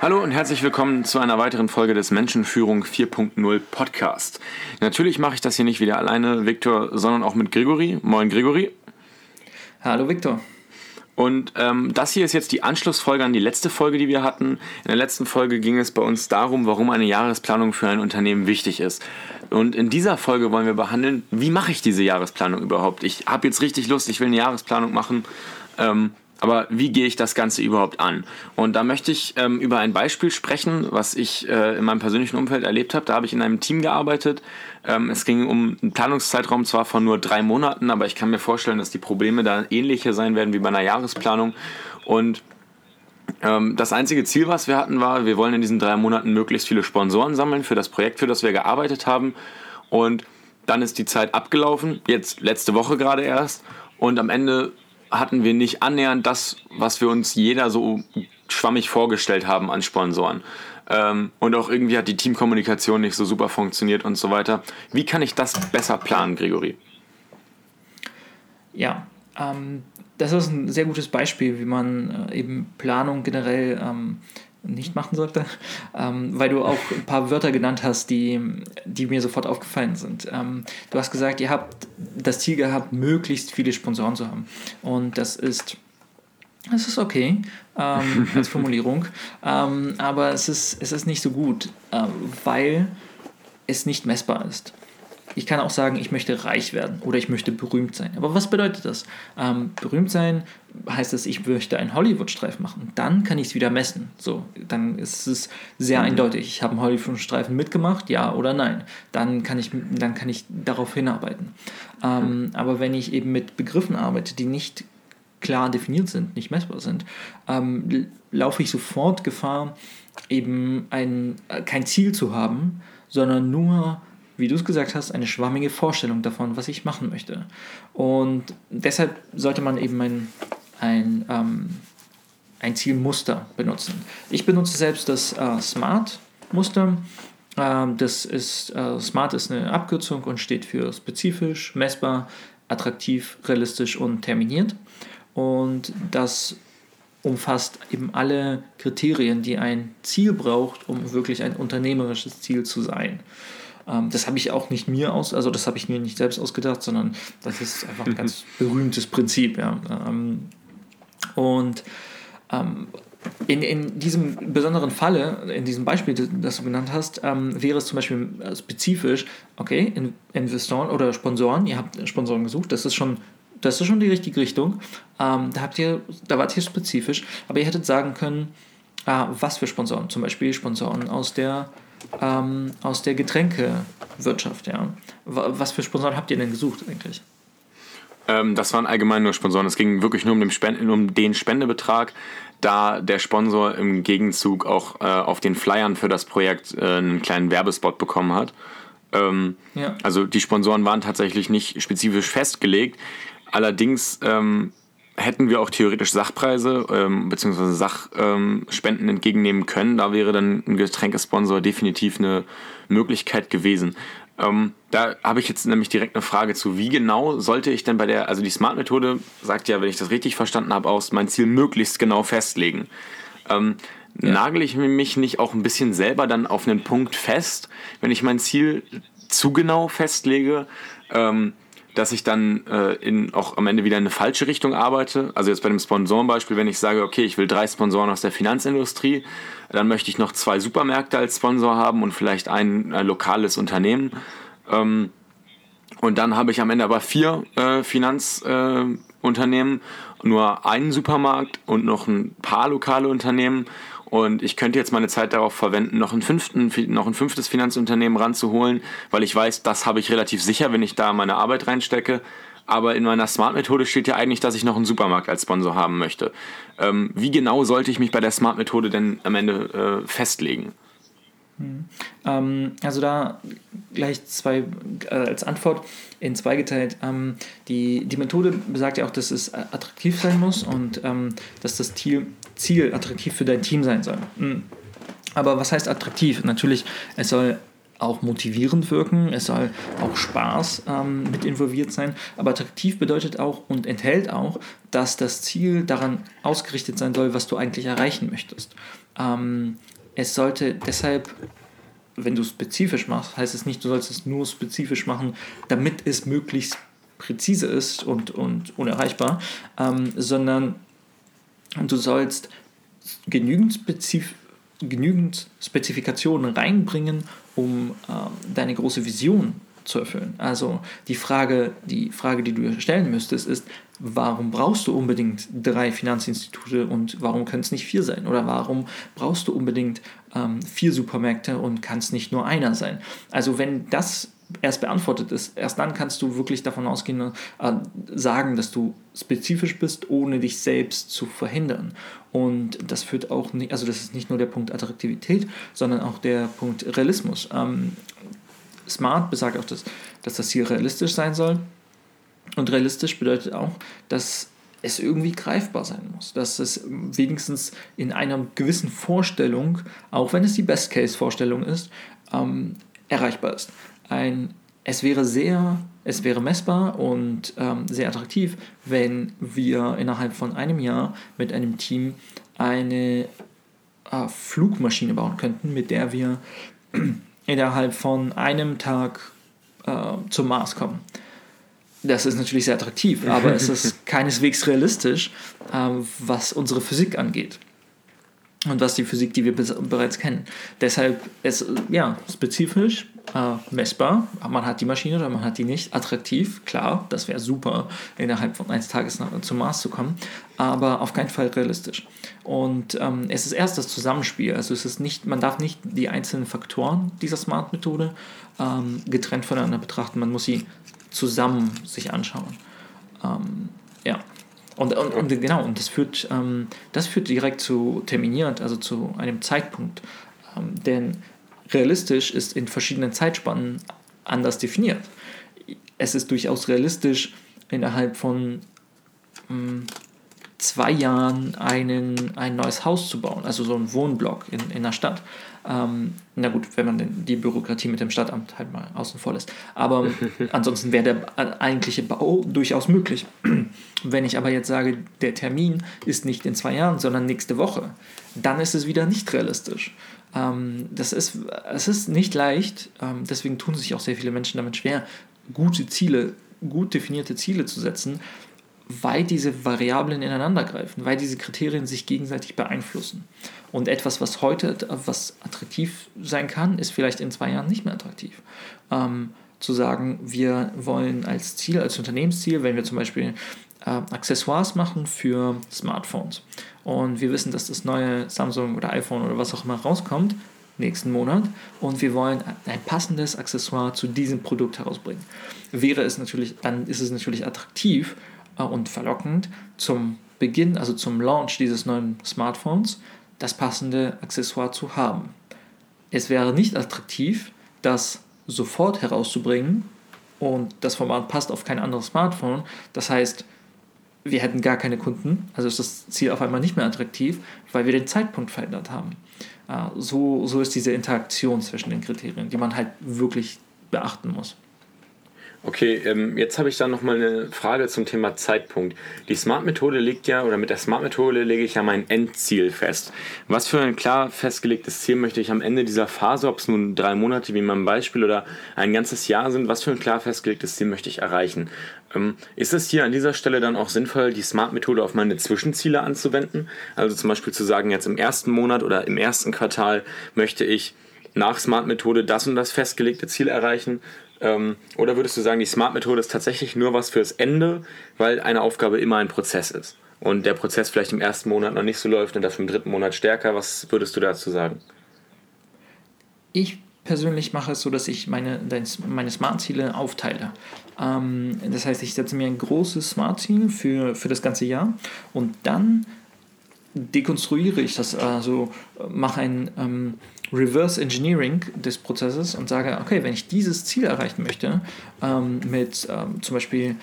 Hallo und herzlich willkommen zu einer weiteren Folge des Menschenführung 4.0 Podcast. Natürlich mache ich das hier nicht wieder alleine, Viktor, sondern auch mit Gregory. Moin, Gregory. Hallo, Viktor. Und ähm, das hier ist jetzt die Anschlussfolge an die letzte Folge, die wir hatten. In der letzten Folge ging es bei uns darum, warum eine Jahresplanung für ein Unternehmen wichtig ist. Und in dieser Folge wollen wir behandeln, wie mache ich diese Jahresplanung überhaupt? Ich habe jetzt richtig Lust, ich will eine Jahresplanung machen. Ähm, aber wie gehe ich das Ganze überhaupt an? Und da möchte ich ähm, über ein Beispiel sprechen, was ich äh, in meinem persönlichen Umfeld erlebt habe. Da habe ich in einem Team gearbeitet. Ähm, es ging um einen Planungszeitraum zwar von nur drei Monaten, aber ich kann mir vorstellen, dass die Probleme da ähnlicher sein werden wie bei einer Jahresplanung. Und ähm, das einzige Ziel, was wir hatten, war, wir wollen in diesen drei Monaten möglichst viele Sponsoren sammeln für das Projekt, für das wir gearbeitet haben. Und dann ist die Zeit abgelaufen, jetzt letzte Woche gerade erst. Und am Ende hatten wir nicht annähernd das, was wir uns jeder so schwammig vorgestellt haben an Sponsoren. Ähm, und auch irgendwie hat die Teamkommunikation nicht so super funktioniert und so weiter. Wie kann ich das besser planen, Gregory? Ja, ähm, das ist ein sehr gutes Beispiel, wie man äh, eben Planung generell ähm, nicht machen sollte, ähm, weil du auch ein paar Wörter genannt hast, die, die mir sofort aufgefallen sind. Ähm, du hast gesagt, ihr habt das Ziel gehabt, möglichst viele Sponsoren zu haben. Und das ist, das ist okay ähm, als Formulierung, ähm, aber es ist, es ist nicht so gut, äh, weil es nicht messbar ist. Ich kann auch sagen, ich möchte reich werden oder ich möchte berühmt sein. Aber was bedeutet das? Ähm, berühmt sein heißt es, ich möchte einen Hollywood-Streifen machen. Dann kann ich es wieder messen. So, dann ist es sehr mhm. eindeutig. Ich habe einen Hollywood-Streifen mitgemacht, ja oder nein. Dann kann ich, dann kann ich darauf hinarbeiten. Ähm, mhm. Aber wenn ich eben mit Begriffen arbeite, die nicht klar definiert sind, nicht messbar sind, ähm, laufe ich sofort Gefahr, eben ein, äh, kein Ziel zu haben, sondern nur wie du es gesagt hast, eine schwammige Vorstellung davon, was ich machen möchte. Und deshalb sollte man eben ein, ein, ähm, ein Zielmuster benutzen. Ich benutze selbst das äh, SMART-Muster. Ähm, das ist, äh, SMART ist eine Abkürzung und steht für spezifisch, messbar, attraktiv, realistisch und terminiert. Und das umfasst eben alle Kriterien, die ein Ziel braucht, um wirklich ein unternehmerisches Ziel zu sein. Ähm, das habe ich auch nicht mir aus, also das habe ich mir nicht selbst ausgedacht, sondern das ist einfach ein ganz berühmtes Prinzip. Ja. Ähm, und ähm, in, in diesem besonderen Falle, in diesem Beispiel, das du genannt hast, ähm, wäre es zum Beispiel äh, spezifisch, okay, in, Investoren oder Sponsoren, ihr habt Sponsoren gesucht, das ist schon, das ist schon die richtige Richtung. Ähm, da habt ihr, da wart ihr spezifisch, aber ihr hättet sagen können, äh, was für Sponsoren, zum Beispiel Sponsoren aus der ähm, aus der Getränkewirtschaft. Ja. Was für Sponsoren habt ihr denn gesucht eigentlich? Ähm, das waren allgemein nur Sponsoren. Es ging wirklich nur um den, Spende, um den Spendebetrag, da der Sponsor im Gegenzug auch äh, auf den Flyern für das Projekt äh, einen kleinen Werbespot bekommen hat. Ähm, ja. Also die Sponsoren waren tatsächlich nicht spezifisch festgelegt. Allerdings ähm, hätten wir auch theoretisch Sachpreise ähm, bzw. Sachspenden ähm, entgegennehmen können. Da wäre dann ein Getränkesponsor definitiv eine Möglichkeit gewesen. Ähm, da habe ich jetzt nämlich direkt eine Frage zu, wie genau sollte ich denn bei der, also die Smart-Methode sagt ja, wenn ich das richtig verstanden habe, aus, mein Ziel möglichst genau festlegen. Ähm, ja. Nagel ich mich nicht auch ein bisschen selber dann auf einen Punkt fest, wenn ich mein Ziel zu genau festlege? Ähm, dass ich dann äh, in, auch am Ende wieder in eine falsche Richtung arbeite. Also jetzt bei dem Sponsorenbeispiel, wenn ich sage, okay, ich will drei Sponsoren aus der Finanzindustrie, dann möchte ich noch zwei Supermärkte als Sponsor haben und vielleicht ein äh, lokales Unternehmen. Ähm, und dann habe ich am Ende aber vier äh, Finanzunternehmen, nur einen Supermarkt und noch ein paar lokale Unternehmen. Und ich könnte jetzt meine Zeit darauf verwenden, noch, einen fünften, noch ein fünftes Finanzunternehmen ranzuholen, weil ich weiß, das habe ich relativ sicher, wenn ich da meine Arbeit reinstecke. Aber in meiner Smart-Methode steht ja eigentlich, dass ich noch einen Supermarkt als Sponsor haben möchte. Ähm, wie genau sollte ich mich bei der Smart-Methode denn am Ende äh, festlegen? Hm. Ähm, also da gleich zwei äh, als Antwort in zwei geteilt. Ähm, die, die Methode besagt ja auch, dass es attraktiv sein muss und ähm, dass das Ziel, Ziel attraktiv für dein Team sein soll. Hm. Aber was heißt attraktiv? Natürlich, es soll auch motivierend wirken, es soll auch Spaß ähm, mit involviert sein, aber attraktiv bedeutet auch und enthält auch, dass das Ziel daran ausgerichtet sein soll, was du eigentlich erreichen möchtest. Ähm, es sollte deshalb, wenn du spezifisch machst, heißt es nicht, du sollst es nur spezifisch machen, damit es möglichst präzise ist und, und unerreichbar, ähm, sondern du sollst genügend, Spezif genügend Spezifikationen reinbringen, um ähm, deine große Vision zu erfüllen. Also die Frage, die Frage, die du stellen müsstest, ist, warum brauchst du unbedingt drei Finanzinstitute und warum können es nicht vier sein? Oder warum brauchst du unbedingt ähm, vier Supermärkte und kann es nicht nur einer sein? Also wenn das erst beantwortet ist, erst dann kannst du wirklich davon ausgehen, äh, sagen, dass du spezifisch bist, ohne dich selbst zu verhindern. Und das führt auch nicht, also das ist nicht nur der Punkt Attraktivität, sondern auch der Punkt Realismus. Ähm, Smart besagt auch, dass, dass das Ziel realistisch sein soll. Und realistisch bedeutet auch, dass es irgendwie greifbar sein muss, dass es wenigstens in einer gewissen Vorstellung, auch wenn es die Best-Case-Vorstellung ist, ähm, erreichbar ist. Ein, es wäre sehr, es wäre messbar und ähm, sehr attraktiv, wenn wir innerhalb von einem Jahr mit einem Team eine äh, Flugmaschine bauen könnten, mit der wir innerhalb von einem Tag äh, zum Mars kommen. Das ist natürlich sehr attraktiv, aber es ist keineswegs realistisch, äh, was unsere Physik angeht und was die Physik, die wir bereits kennen. Deshalb ist ja spezifisch, äh, messbar. Man hat die Maschine oder man hat die nicht. Attraktiv, klar, das wäre super, innerhalb von eines Tages zum Mars zu kommen, aber auf keinen Fall realistisch. Und ähm, es ist erst das Zusammenspiel. Also es ist nicht, man darf nicht die einzelnen Faktoren dieser Smart-Methode ähm, getrennt voneinander betrachten. Man muss sie zusammen sich anschauen. Ähm, ja. Und, und, und, genau, und das führt, ähm, das führt direkt zu terminiert, also zu einem Zeitpunkt. Ähm, denn realistisch ist in verschiedenen Zeitspannen anders definiert. Es ist durchaus realistisch, innerhalb von mh, zwei Jahren einen, ein neues Haus zu bauen, also so ein Wohnblock in, in der Stadt. Ähm, na gut, wenn man die Bürokratie mit dem Stadtamt halt mal außen vor lässt. Aber ansonsten wäre der eigentliche Bau durchaus möglich. Wenn ich aber jetzt sage, der Termin ist nicht in zwei Jahren, sondern nächste Woche, dann ist es wieder nicht realistisch. Ähm, das ist, es ist nicht leicht, ähm, deswegen tun sich auch sehr viele Menschen damit schwer, gute Ziele, gut definierte Ziele zu setzen, weil diese Variablen ineinander greifen, weil diese Kriterien sich gegenseitig beeinflussen. Und etwas, was heute was attraktiv sein kann, ist vielleicht in zwei Jahren nicht mehr attraktiv. Ähm, zu sagen, wir wollen als Ziel, als Unternehmensziel, wenn wir zum Beispiel Accessoires machen für Smartphones und wir wissen, dass das neue Samsung oder iPhone oder was auch immer rauskommt nächsten Monat und wir wollen ein passendes Accessoire zu diesem Produkt herausbringen. Wäre es natürlich, dann ist es natürlich attraktiv äh, und verlockend zum Beginn, also zum Launch dieses neuen Smartphones, das passende Accessoire zu haben. Es wäre nicht attraktiv, das sofort herauszubringen und das Format passt auf kein anderes Smartphone. Das heißt, wir hätten gar keine Kunden, also ist das Ziel auf einmal nicht mehr attraktiv, weil wir den Zeitpunkt verändert haben. Äh, so, so ist diese Interaktion zwischen den Kriterien, die man halt wirklich beachten muss. Okay, ähm, jetzt habe ich dann nochmal eine Frage zum Thema Zeitpunkt. Die Smart-Methode legt ja, oder mit der Smart-Methode lege ich ja mein Endziel fest. Was für ein klar festgelegtes Ziel möchte ich am Ende dieser Phase, ob es nun drei Monate wie in meinem Beispiel oder ein ganzes Jahr sind, was für ein klar festgelegtes Ziel möchte ich erreichen? Ähm, ist es hier an dieser Stelle dann auch sinnvoll, die Smart-Methode auf meine Zwischenziele anzuwenden? Also zum Beispiel zu sagen, jetzt im ersten Monat oder im ersten Quartal möchte ich nach Smart-Methode das und das festgelegte Ziel erreichen ähm, oder würdest du sagen, die Smart-Methode ist tatsächlich nur was fürs Ende, weil eine Aufgabe immer ein Prozess ist? Und der Prozess vielleicht im ersten Monat noch nicht so läuft und dafür im dritten Monat stärker. Was würdest du dazu sagen? Ich persönlich mache es so, dass ich meine, meine Smart-Ziele aufteile. Ähm, das heißt, ich setze mir ein großes Smart-Ziel für, für das ganze Jahr und dann dekonstruiere ich das, also mache ein ähm, Reverse Engineering des Prozesses und sage, okay, wenn ich dieses Ziel erreichen möchte, ähm, mit ähm, zum Beispiel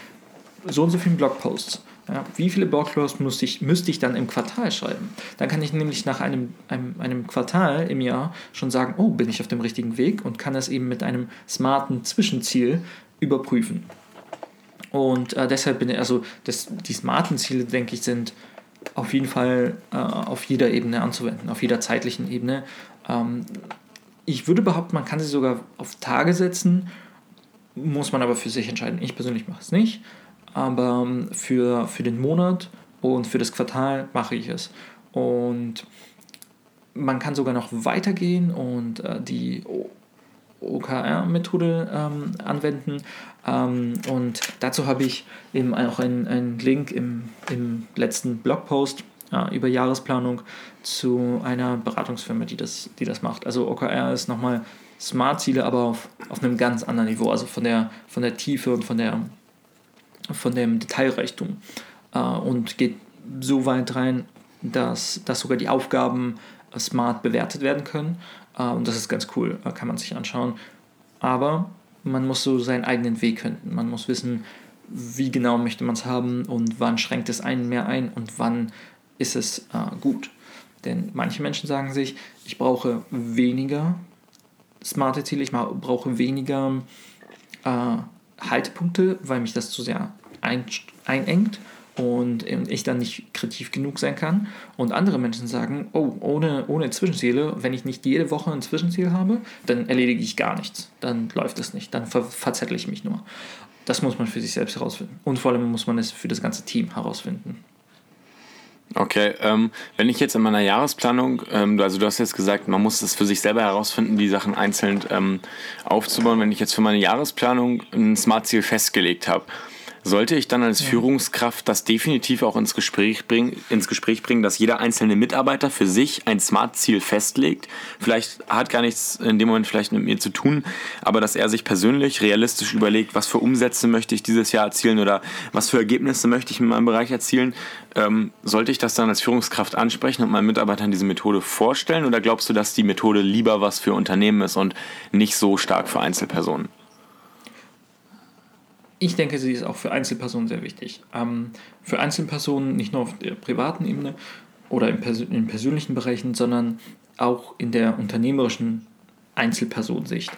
so und so vielen Blogposts, ja, wie viele Blogposts müsste ich, müsste ich dann im Quartal schreiben? Dann kann ich nämlich nach einem, einem, einem Quartal im Jahr schon sagen, oh, bin ich auf dem richtigen Weg und kann das eben mit einem smarten Zwischenziel überprüfen. Und äh, deshalb bin ich, also das, die smarten Ziele, denke ich, sind auf jeden Fall äh, auf jeder Ebene anzuwenden, auf jeder zeitlichen Ebene. Ähm, ich würde behaupten, man kann sie sogar auf Tage setzen, muss man aber für sich entscheiden. Ich persönlich mache es nicht, aber ähm, für, für den Monat und für das Quartal mache ich es. Und man kann sogar noch weitergehen und äh, die OKR-Methode ähm, anwenden. Ähm, und dazu habe ich eben auch einen, einen Link im, im letzten Blogpost über Jahresplanung zu einer Beratungsfirma, die das, die das macht. Also OKR ist nochmal Smart-Ziele, aber auf, auf einem ganz anderen Niveau, also von der, von der Tiefe und von, der, von dem Detailreichtum. Äh, und geht so weit rein, dass, dass sogar die Aufgaben smart bewertet werden können. Äh, und das ist ganz cool, äh, kann man sich anschauen. Aber man muss so seinen eigenen Weg finden. Man muss wissen, wie genau möchte man es haben und wann schränkt es einen mehr ein und wann ist es äh, gut. Denn manche Menschen sagen sich, ich brauche weniger smarte Ziele, ich brauche weniger äh, Haltepunkte, weil mich das zu sehr ein, einengt und ich dann nicht kreativ genug sein kann. Und andere Menschen sagen, oh, ohne, ohne Zwischenziele, wenn ich nicht jede Woche ein Zwischenziel habe, dann erledige ich gar nichts. Dann läuft es nicht, dann ver verzettle ich mich nur. Das muss man für sich selbst herausfinden. Und vor allem muss man es für das ganze Team herausfinden. Okay, ähm, wenn ich jetzt in meiner Jahresplanung, ähm, also du hast jetzt gesagt, man muss es für sich selber herausfinden, die Sachen einzeln ähm, aufzubauen. Wenn ich jetzt für meine Jahresplanung ein Smart-Ziel festgelegt habe, sollte ich dann als. Führungskraft das definitiv auch ins Gespräch, bringen, ins Gespräch bringen, dass jeder einzelne Mitarbeiter für sich ein Smart-Ziel festlegt? Vielleicht hat gar nichts in dem Moment vielleicht mit mir zu tun, aber dass er sich persönlich realistisch überlegt, was für Umsätze möchte ich dieses Jahr erzielen oder was für Ergebnisse möchte ich in meinem Bereich erzielen. Ähm, sollte ich das dann als Führungskraft ansprechen und meinen Mitarbeitern diese Methode vorstellen oder glaubst du, dass die Methode lieber was für Unternehmen ist und nicht so stark für Einzelpersonen? Ich denke, sie ist auch für Einzelpersonen sehr wichtig. Ähm, für Einzelpersonen nicht nur auf der privaten Ebene oder in, Persön in persönlichen Bereichen, sondern auch in der unternehmerischen Einzelpersonensicht.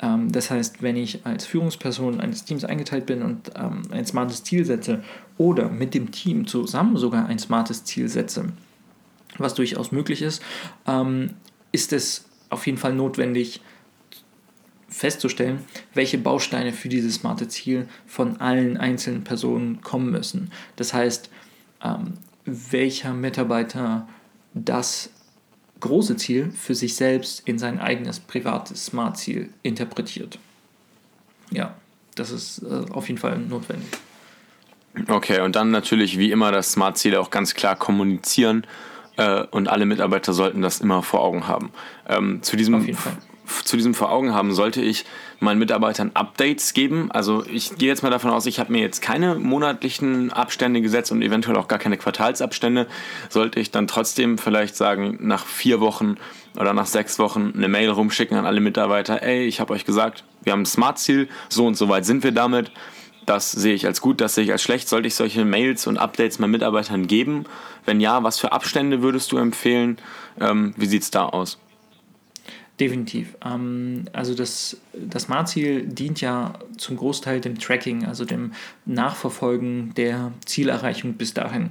Ähm, das heißt, wenn ich als Führungsperson eines Teams eingeteilt bin und ähm, ein smartes Ziel setze oder mit dem Team zusammen sogar ein smartes Ziel setze, was durchaus möglich ist, ähm, ist es auf jeden Fall notwendig, festzustellen, welche Bausteine für dieses smarte Ziel von allen einzelnen Personen kommen müssen. Das heißt, ähm, welcher Mitarbeiter das große Ziel für sich selbst in sein eigenes privates Smart-Ziel interpretiert. Ja, das ist äh, auf jeden Fall notwendig. Okay, und dann natürlich wie immer das Smart-Ziel auch ganz klar kommunizieren äh, und alle Mitarbeiter sollten das immer vor Augen haben. Ähm, zu diesem auf jeden Fall zu diesem vor Augen haben, sollte ich meinen Mitarbeitern Updates geben. Also ich gehe jetzt mal davon aus, ich habe mir jetzt keine monatlichen Abstände gesetzt und eventuell auch gar keine Quartalsabstände. Sollte ich dann trotzdem vielleicht sagen, nach vier Wochen oder nach sechs Wochen eine Mail rumschicken an alle Mitarbeiter, ey, ich habe euch gesagt, wir haben ein Smart-Ziel, so und so weit sind wir damit. Das sehe ich als gut, das sehe ich als schlecht. Sollte ich solche Mails und Updates meinen Mitarbeitern geben? Wenn ja, was für Abstände würdest du empfehlen? Ähm, wie sieht es da aus? Definitiv. Ähm, also das, das Smart-Ziel dient ja zum Großteil dem Tracking, also dem Nachverfolgen der Zielerreichung bis dahin.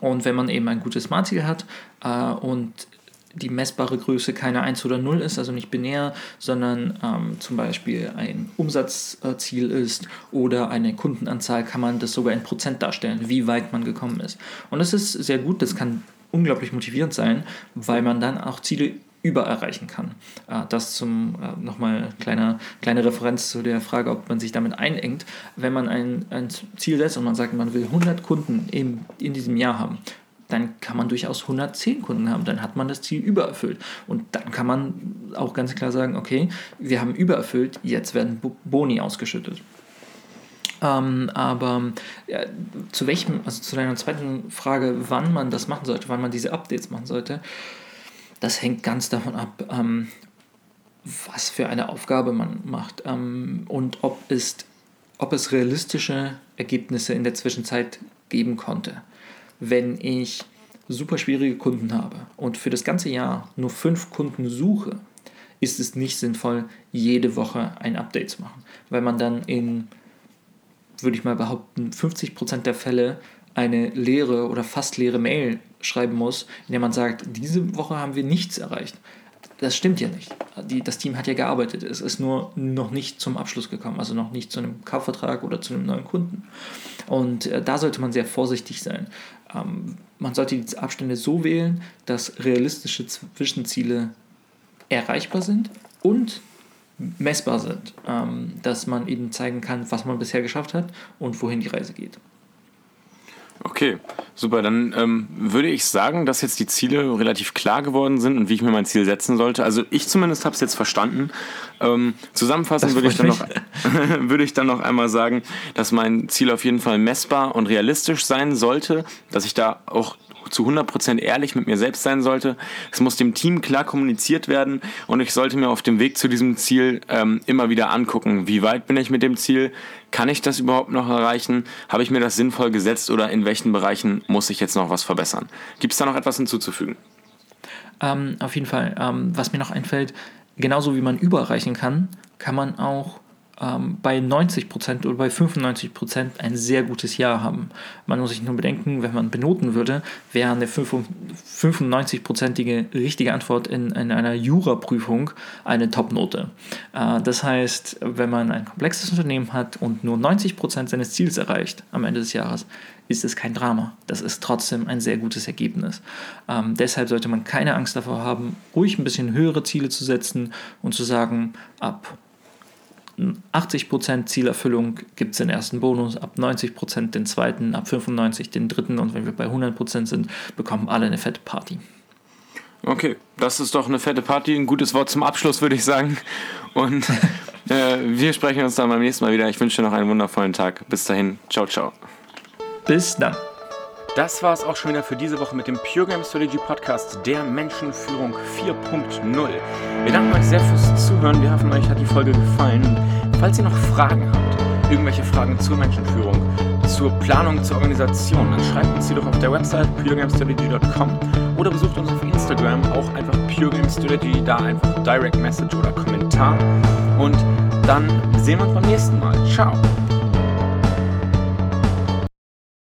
Und wenn man eben ein gutes Smart-Ziel hat äh, und die messbare Größe keine 1 oder 0 ist, also nicht binär, sondern ähm, zum Beispiel ein Umsatzziel ist oder eine Kundenanzahl, kann man das sogar in Prozent darstellen, wie weit man gekommen ist. Und das ist sehr gut, das kann unglaublich motivierend sein, weil man dann auch Ziele übererreichen kann. Äh, das zum äh, nochmal kleine, kleine Referenz zu der Frage, ob man sich damit einengt. Wenn man ein, ein Ziel setzt und man sagt, man will 100 Kunden in, in diesem Jahr haben, dann kann man durchaus 110 Kunden haben, dann hat man das Ziel übererfüllt. Und dann kann man auch ganz klar sagen, okay, wir haben übererfüllt, jetzt werden Boni ausgeschüttet. Ähm, aber ja, zu welchem, also zu deiner zweiten Frage, wann man das machen sollte, wann man diese Updates machen sollte, das hängt ganz davon ab, ähm, was für eine Aufgabe man macht ähm, und ob es, ob es realistische Ergebnisse in der Zwischenzeit geben konnte. Wenn ich super schwierige Kunden habe und für das ganze Jahr nur fünf Kunden suche, ist es nicht sinnvoll, jede Woche ein Update zu machen, weil man dann in, würde ich mal behaupten, 50% der Fälle eine leere oder fast leere Mail schreiben muss, in der man sagt, diese Woche haben wir nichts erreicht. Das stimmt ja nicht. Die, das Team hat ja gearbeitet. Es ist nur noch nicht zum Abschluss gekommen, also noch nicht zu einem Kaufvertrag oder zu einem neuen Kunden. Und äh, da sollte man sehr vorsichtig sein. Ähm, man sollte die Abstände so wählen, dass realistische Zwischenziele erreichbar sind und messbar sind, ähm, dass man eben zeigen kann, was man bisher geschafft hat und wohin die Reise geht. Okay, super. Dann ähm, würde ich sagen, dass jetzt die Ziele relativ klar geworden sind und wie ich mir mein Ziel setzen sollte. Also ich zumindest habe es jetzt verstanden. Ähm, zusammenfassend würde ich, dann noch, würde ich dann noch einmal sagen, dass mein Ziel auf jeden Fall messbar und realistisch sein sollte, dass ich da auch zu 100% ehrlich mit mir selbst sein sollte. Es muss dem Team klar kommuniziert werden und ich sollte mir auf dem Weg zu diesem Ziel ähm, immer wieder angucken, wie weit bin ich mit dem Ziel, kann ich das überhaupt noch erreichen, habe ich mir das sinnvoll gesetzt oder in welchen Bereichen muss ich jetzt noch was verbessern. Gibt es da noch etwas hinzuzufügen? Ähm, auf jeden Fall. Ähm, was mir noch einfällt, genauso wie man überreichen kann, kann man auch ähm, bei 90% oder bei 95% ein sehr gutes Jahr haben. Man muss sich nur bedenken, wenn man benoten würde, wäre eine 95%ige richtige Antwort in, in einer Jura-Prüfung eine Top-Note. Äh, das heißt, wenn man ein komplexes Unternehmen hat und nur 90% seines Ziels erreicht am Ende des Jahres, ist es kein Drama. Das ist trotzdem ein sehr gutes Ergebnis. Ähm, deshalb sollte man keine Angst davor haben, ruhig ein bisschen höhere Ziele zu setzen und zu sagen, ab 80% Zielerfüllung gibt es den ersten Bonus, ab 90% den zweiten, ab 95% den dritten und wenn wir bei 100% sind, bekommen alle eine fette Party. Okay, das ist doch eine fette Party, ein gutes Wort zum Abschluss, würde ich sagen. Und äh, wir sprechen uns dann beim nächsten Mal wieder. Ich wünsche dir noch einen wundervollen Tag. Bis dahin, ciao, ciao. Bis dann. Das war es auch schon wieder für diese Woche mit dem Pure Game Strategy Podcast der Menschenführung 4.0. Wir danken euch sehr fürs Zuhören. Wir hoffen, euch hat die Folge gefallen. Falls ihr noch Fragen habt, irgendwelche Fragen zur Menschenführung, zur Planung, zur Organisation, dann schreibt uns die doch auf der Website puregamestrategy.com oder besucht uns auf Instagram, auch einfach Pure Game Strategy, da einfach Direct Message oder Kommentar. Und dann sehen wir uns beim nächsten Mal. Ciao!